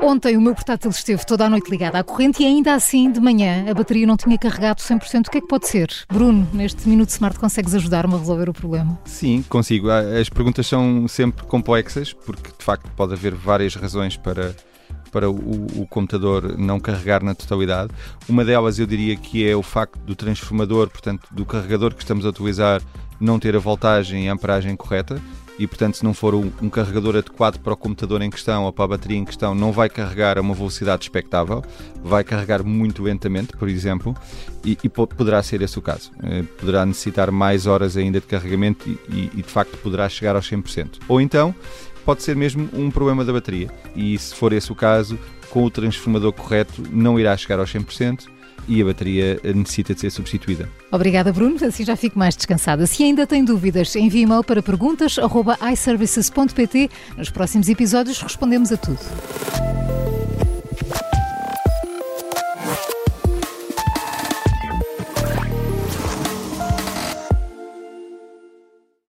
Ontem o meu portátil esteve toda a noite ligado à corrente e ainda assim, de manhã, a bateria não tinha carregado 100%. O que é que pode ser? Bruno, neste Minuto Smart consegues ajudar-me a resolver o problema? Sim, consigo. As perguntas são sempre complexas, porque de facto pode haver várias razões para, para o, o, computador não carregar na totalidade. Uma delas eu diria que é o facto do transformador, portanto, do carregador que estamos a utilizar, não ter a voltagem e a amperagem correta e, portanto, se não for um, carregador adequado para o computador em questão ou para a bateria em questão, não vai carregar a uma velocidade expectável, vai carregar muito lentamente, por exemplo, e, e poderá ser esse o caso. Eh, poderá necessitar mais horas ainda de carregamento e, e, de facto, poderá chegar aos 100%. Ou então, pode ser mesmo um problema da bateria, e se for esse o caso, com o transformador correto, não irá chegar aos 100% e a bateria necessita de ser substituída. Obrigada, Bruno. Assim já fico mais descansada. Se ainda tem dúvidas, envie e-mail para perguntas.iservices.pt. Nos próximos episódios respondemos a tudo.